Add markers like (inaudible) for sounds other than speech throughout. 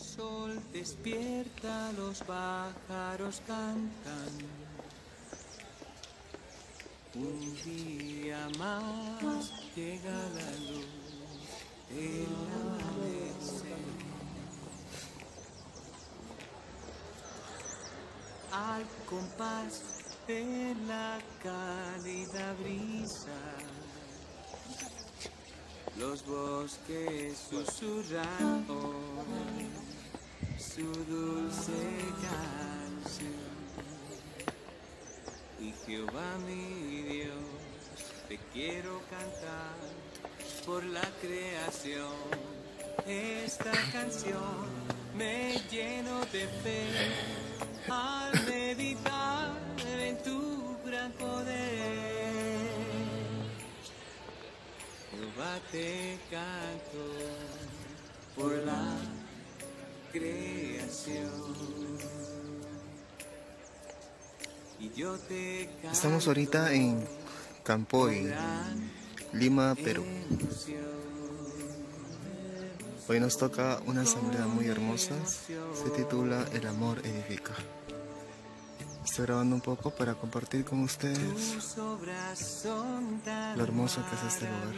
sol despierta, los pájaros cantan. Un día más llega la luz del amanecer. Al compás de la cálida brisa, los bosques susurran hoy su dulce canción. Y Jehová mi Dios, te quiero cantar por la creación. Esta canción me lleno de fe al meditar en tu gran poder. Jehová te canto por la Estamos ahorita en Campoy, Lima, Perú. Hoy nos toca una asamblea muy hermosa. Se titula El amor edifica. Estoy grabando un poco para compartir con ustedes lo hermoso que es este lugar.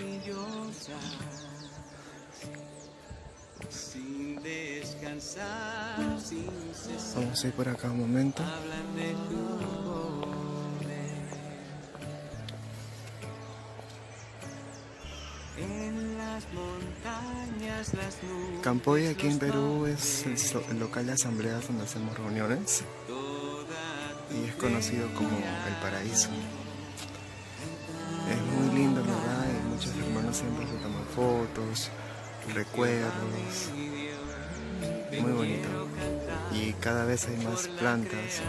Sin descansar, sin cesar, Vamos a ir por acá un momento. En las montañas, las nubes, Campoy aquí en Perú es el, so- el local de asambleas donde hacemos reuniones y es conocido como el paraíso. Es muy lindo, ¿verdad? Y muchos hermanos siempre se toman fotos, recuerdos. Muy bonito. Y cada vez hay más plantas,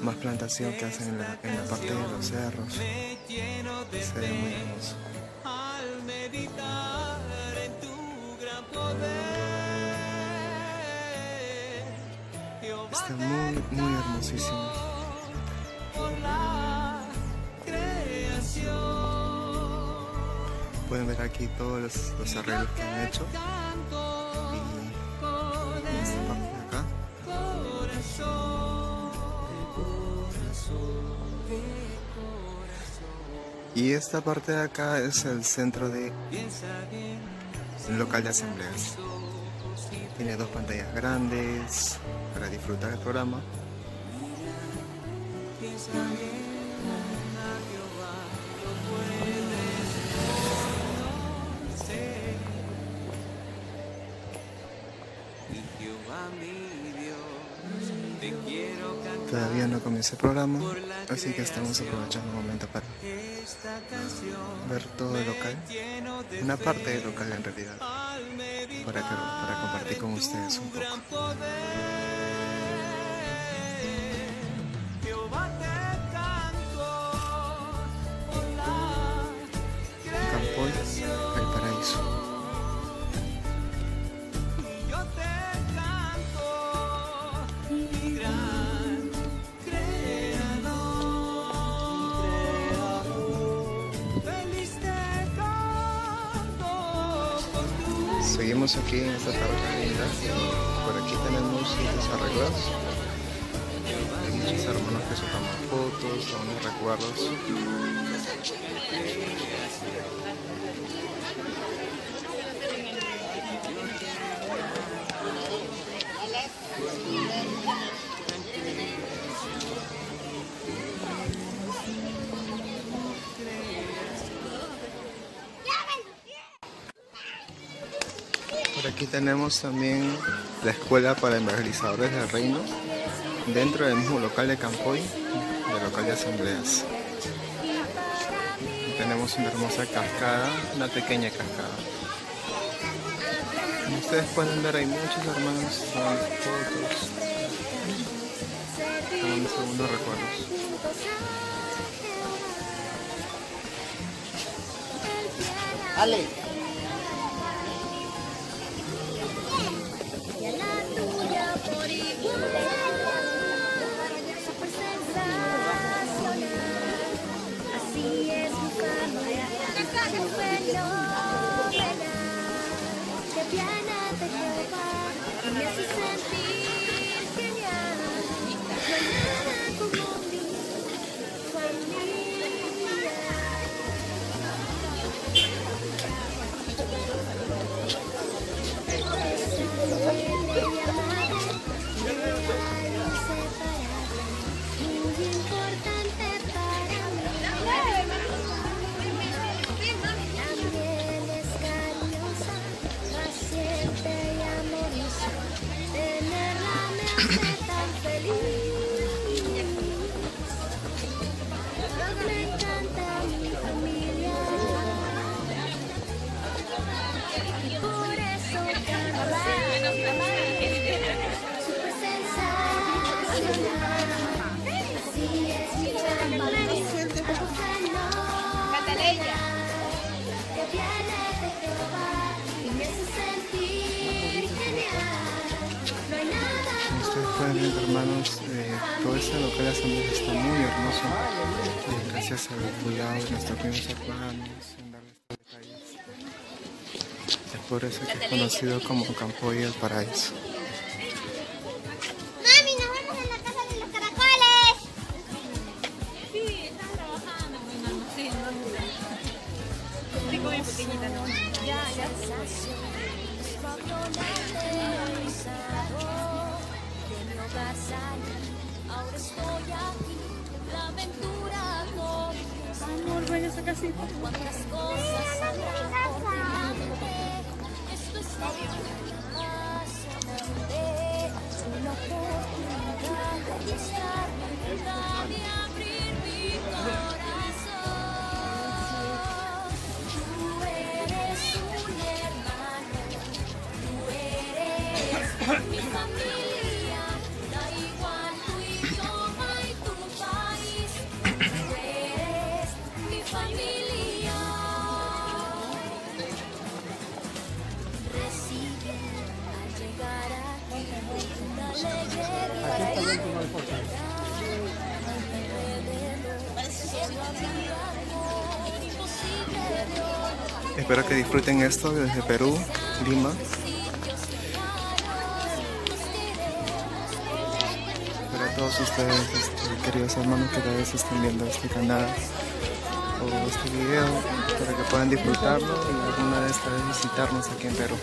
más plantación que hacen en la, en la parte de los cerros. Se ve muy hermoso. Está muy, muy hermosísimo. Pueden ver aquí todos los, los arreglos que han hecho. Y esta parte de acá. Y esta parte de acá es el centro de Piensa bien, un local de asambleas. Tiene dos pantallas grandes para disfrutar el programa. Comienza el programa, así que estamos aprovechando un momento para ver todo el local. Una parte del local en realidad, para, para compartir con ustedes un poco. Seguimos aquí en esta tarde linda. Por aquí tenemos los arreglos. Hay muchos hermanos que se fotos, toman recuerdos. Aquí tenemos también la escuela para evangelizadores del reino, dentro del mismo local de Campoy, del local de asambleas. Tenemos una hermosa cascada, una pequeña cascada. Ustedes pueden ver, hay muchos hermanos tomando fotos, tomando segundos recuerdos. Ale. Fenomenal. Que este local de asamblea está muy hermoso. eh, gracias al cuidado de nuestros primos hermanos, en darles estos detalles. Es por eso que es conocido como Campoy el Paraíso. Mami, Ahora estoy aquí, la aventura comienza. Amor, ven a esa casita. Cuántas cosas habrá por delante. Esto es apasionante. Una oportunidad de estar viva, de abrir mi corazón. Espero que disfruten esto desde Perú, Lima. Para todos ustedes, este, queridos hermanos que tal vez estén viendo este canal o este video, para que puedan disfrutarlo y alguna vez visitarnos aquí en Perú.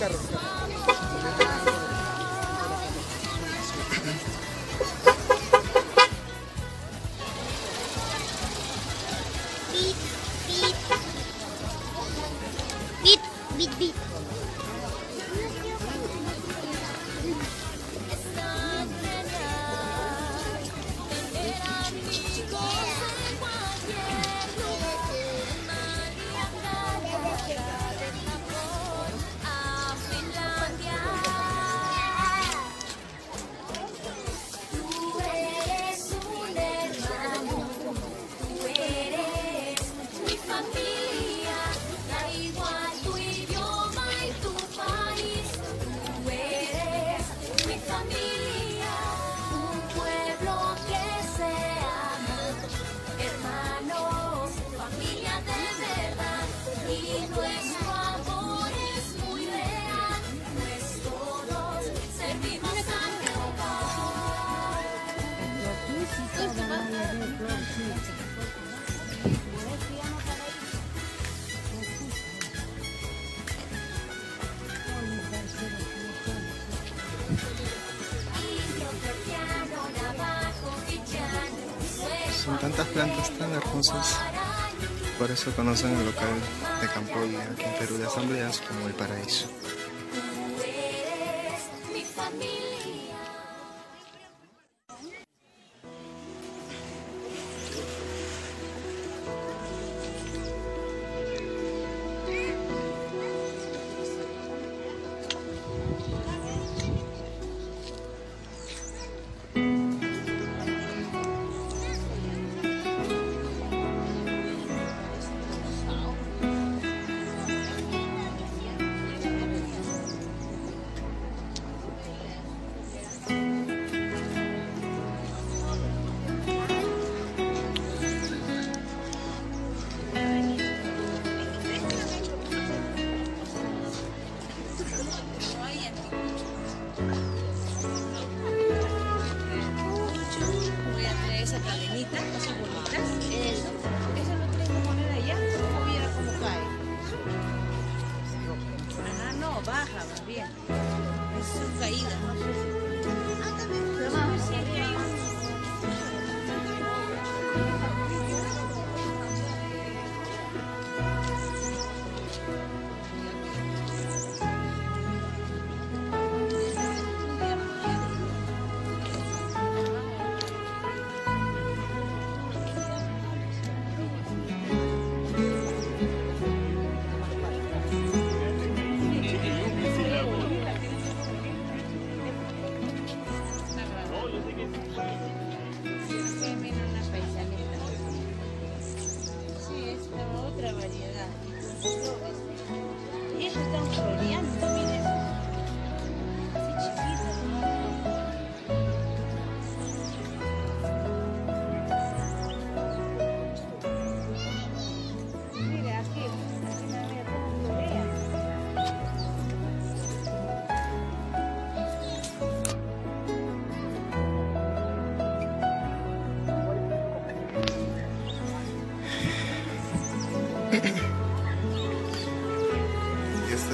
Beat, Tantas plantas tan hermosas, por eso conocen el local de Campoy aquí en Perú de asambleas como el Paraíso. 见。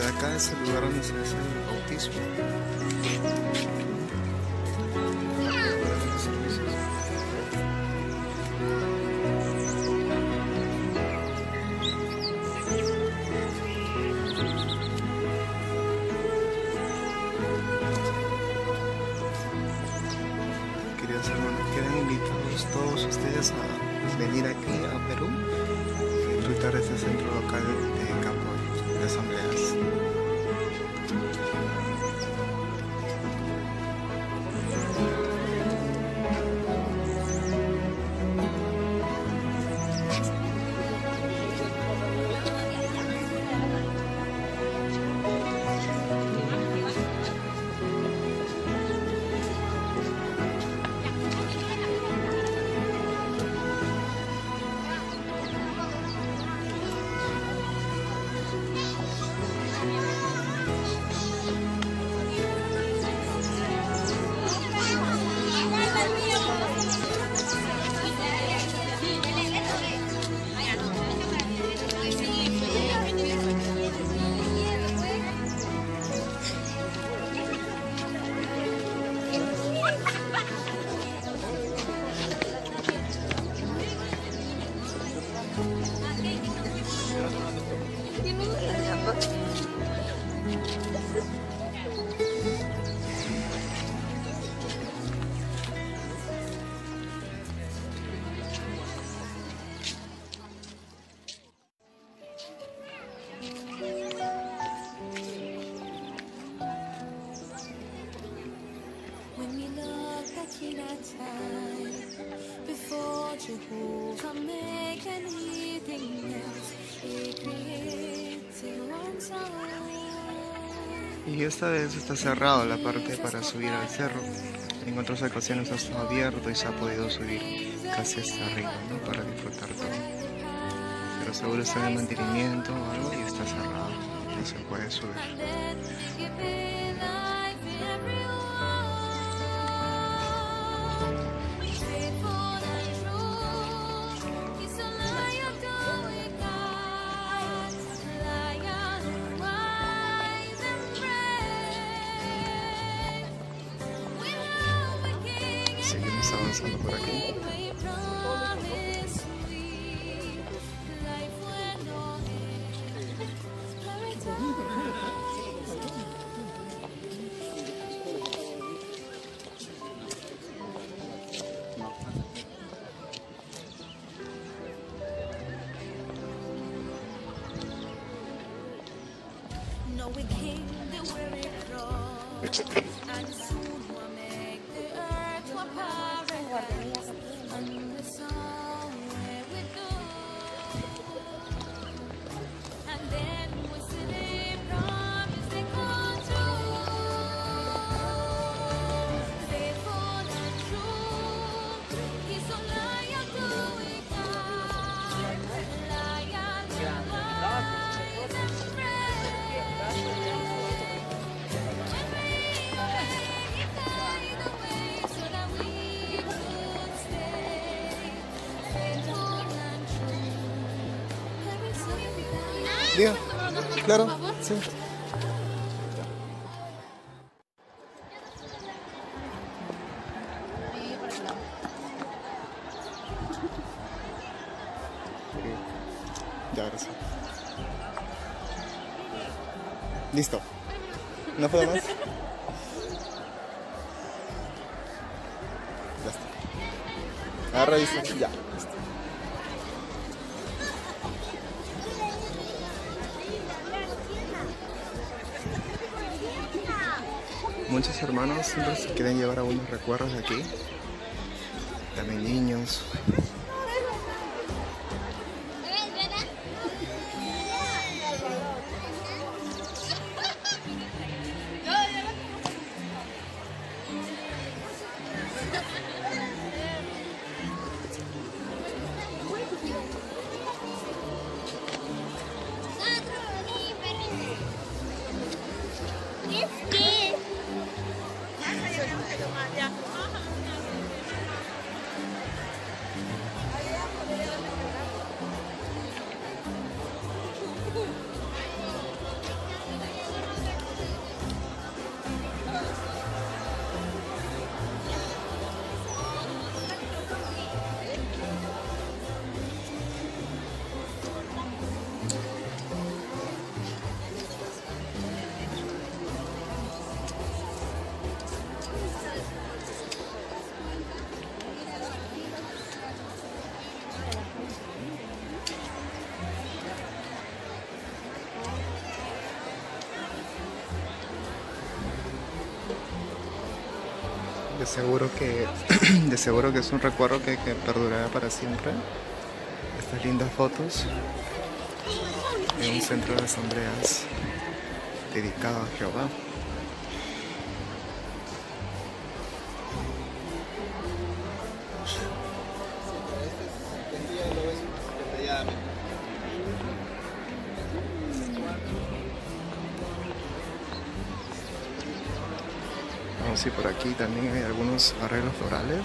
Es el lugar donde se hace el bautismo. Y esta vez está cerrado la parte para subir al cerro. En otras ocasiones ha estado abierto y se ha podido subir casi hasta arriba, ¿no? Para disfrutar todo. Pero seguro está en mantenimiento o algo y está cerrado. No se puede subir. I'm sana bırakayım. Claro. Sí. Ya, gracias. Listo. ¿No puedo más? Ya está. Agarra y ya. Muchos hermanos siempre se quieren llevar algunos recuerdos de aquí. También niños. Seguro que, (clears throat) de seguro que es un recuerdo que, que perdurará para siempre. Estas lindas fotos en un centro de asambleas dedicado a Jehová. Por aquí también hay algunos arreglos florales.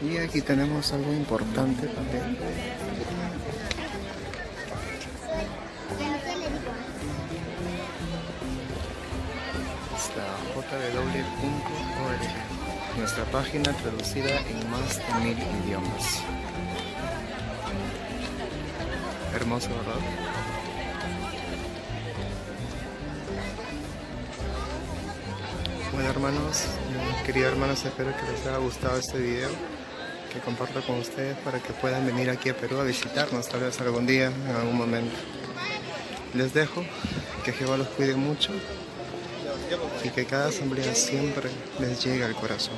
Y aquí tenemos algo importante también. Es jw.org, nuestra página traducida en más de mil idiomas. Hermoso, ¿verdad? Bueno hermanos, eh, queridos hermanos, espero que les haya gustado este video, que comparto con ustedes para que puedan venir aquí a Perú a visitarnos tal vez algún día, en algún momento. Les dejo, que Jehová los cuide mucho y que cada asamblea siempre les llegue al corazón.